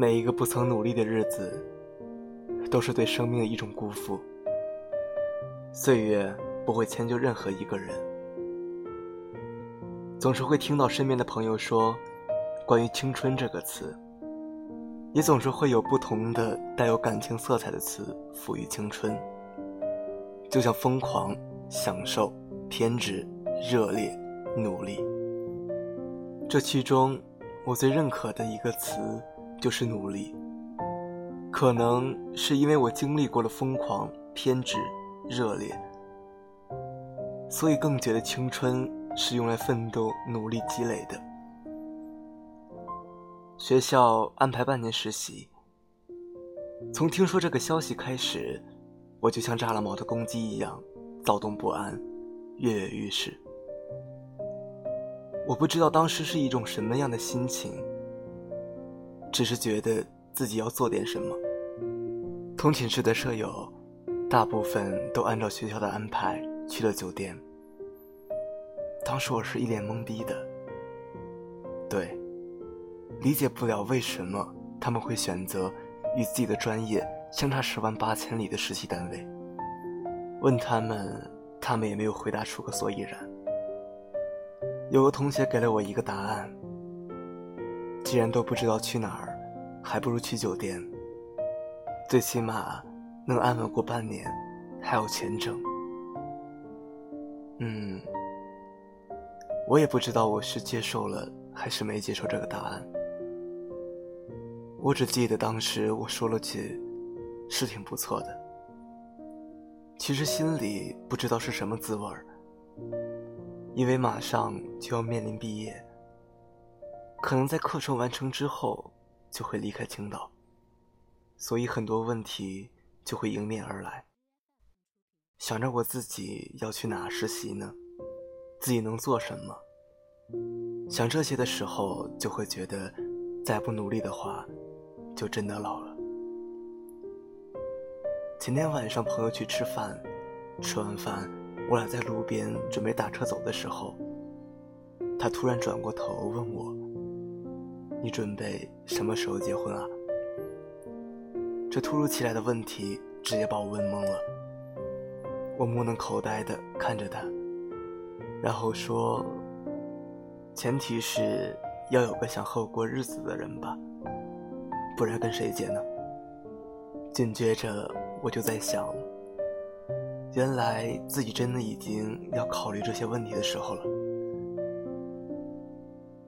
每一个不曾努力的日子，都是对生命的一种辜负。岁月不会迁就任何一个人，总是会听到身边的朋友说关于“青春”这个词，也总是会有不同的带有感情色彩的词赋予青春，就像疯狂、享受、偏执、热烈、努力。这其中，我最认可的一个词。就是努力，可能是因为我经历过了疯狂、偏执、热烈，所以更觉得青春是用来奋斗、努力积累的。学校安排半年实习，从听说这个消息开始，我就像炸了毛的公鸡一样，躁动不安，跃跃欲试。我不知道当时是一种什么样的心情。只是觉得自己要做点什么。同寝室的舍友，大部分都按照学校的安排去了酒店。当时我是一脸懵逼的，对，理解不了为什么他们会选择与自己的专业相差十万八千里的实习单位。问他们，他们也没有回答出个所以然。有个同学给了我一个答案。既然都不知道去哪儿，还不如去酒店。最起码能安稳过半年，还有钱挣。嗯，我也不知道我是接受了还是没接受这个答案。我只记得当时我说了句：“是挺不错的。”其实心里不知道是什么滋味儿，因为马上就要面临毕业。可能在课程完成之后，就会离开青岛，所以很多问题就会迎面而来。想着我自己要去哪实习呢？自己能做什么？想这些的时候，就会觉得，再不努力的话，就真的老了。前天晚上朋友去吃饭，吃完饭，我俩在路边准备打车走的时候，他突然转过头问我。你准备什么时候结婚啊？这突如其来的问题直接把我问懵了。我目瞪口呆的看着他，然后说：“前提是要有个想和我过日子的人吧，不然跟谁结呢？”紧接着我就在想，原来自己真的已经要考虑这些问题的时候了。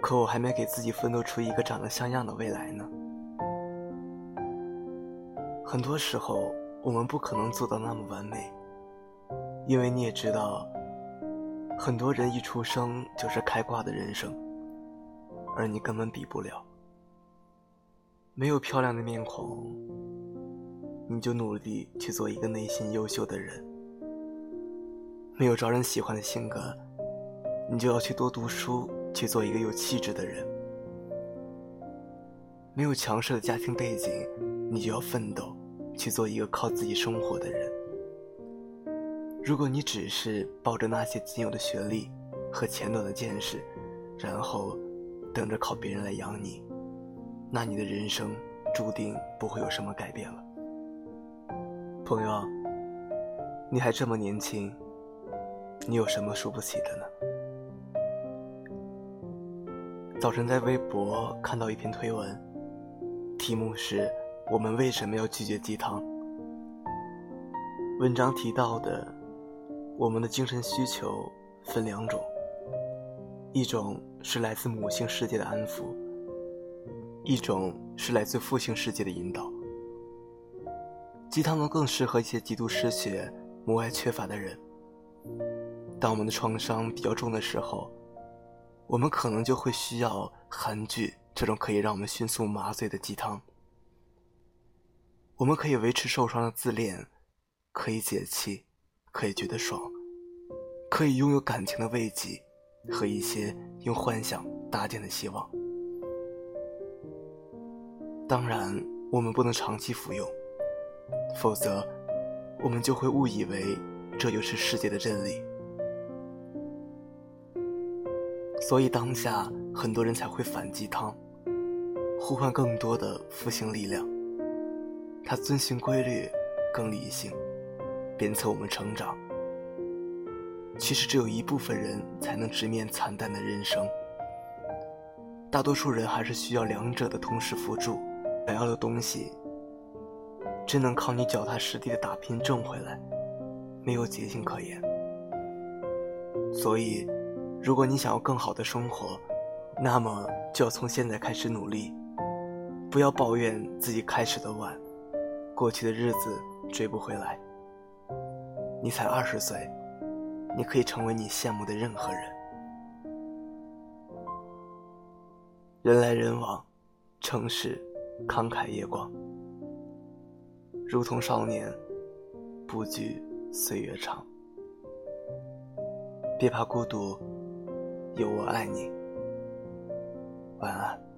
可我还没给自己奋斗出一个长得像样的未来呢。很多时候，我们不可能做到那么完美，因为你也知道，很多人一出生就是开挂的人生，而你根本比不了。没有漂亮的面孔，你就努力去做一个内心优秀的人；没有招人喜欢的性格，你就要去多读书。去做一个有气质的人，没有强势的家庭背景，你就要奋斗，去做一个靠自己生活的人。如果你只是抱着那些仅有的学历和浅短的见识，然后等着靠别人来养你，那你的人生注定不会有什么改变了。朋友，你还这么年轻，你有什么输不起的呢？早晨在微博看到一篇推文，题目是“我们为什么要拒绝鸡汤”。文章提到的，我们的精神需求分两种，一种是来自母性世界的安抚，一种是来自父性世界的引导。鸡汤呢更适合一些极度失血、母爱缺乏的人。当我们的创伤比较重的时候，我们可能就会需要韩剧这种可以让我们迅速麻醉的鸡汤。我们可以维持受伤的自恋，可以解气，可以觉得爽，可以拥有感情的慰藉和一些用幻想搭建的希望。当然，我们不能长期服用，否则我们就会误以为这就是世界的真理。所以当下很多人才会反鸡汤，呼唤更多的复兴力量。他遵循规律，更理性，鞭策我们成长。其实只有一部分人才能直面惨淡的人生，大多数人还是需要两者的同时辅助。想要的东西，真能靠你脚踏实地的打拼挣回来，没有捷径可言。所以。如果你想要更好的生活，那么就要从现在开始努力，不要抱怨自己开始的晚，过去的日子追不回来。你才二十岁，你可以成为你羡慕的任何人。人来人往，城市慷慨夜光，如同少年，不惧岁月长。别怕孤独。有我爱你，晚安。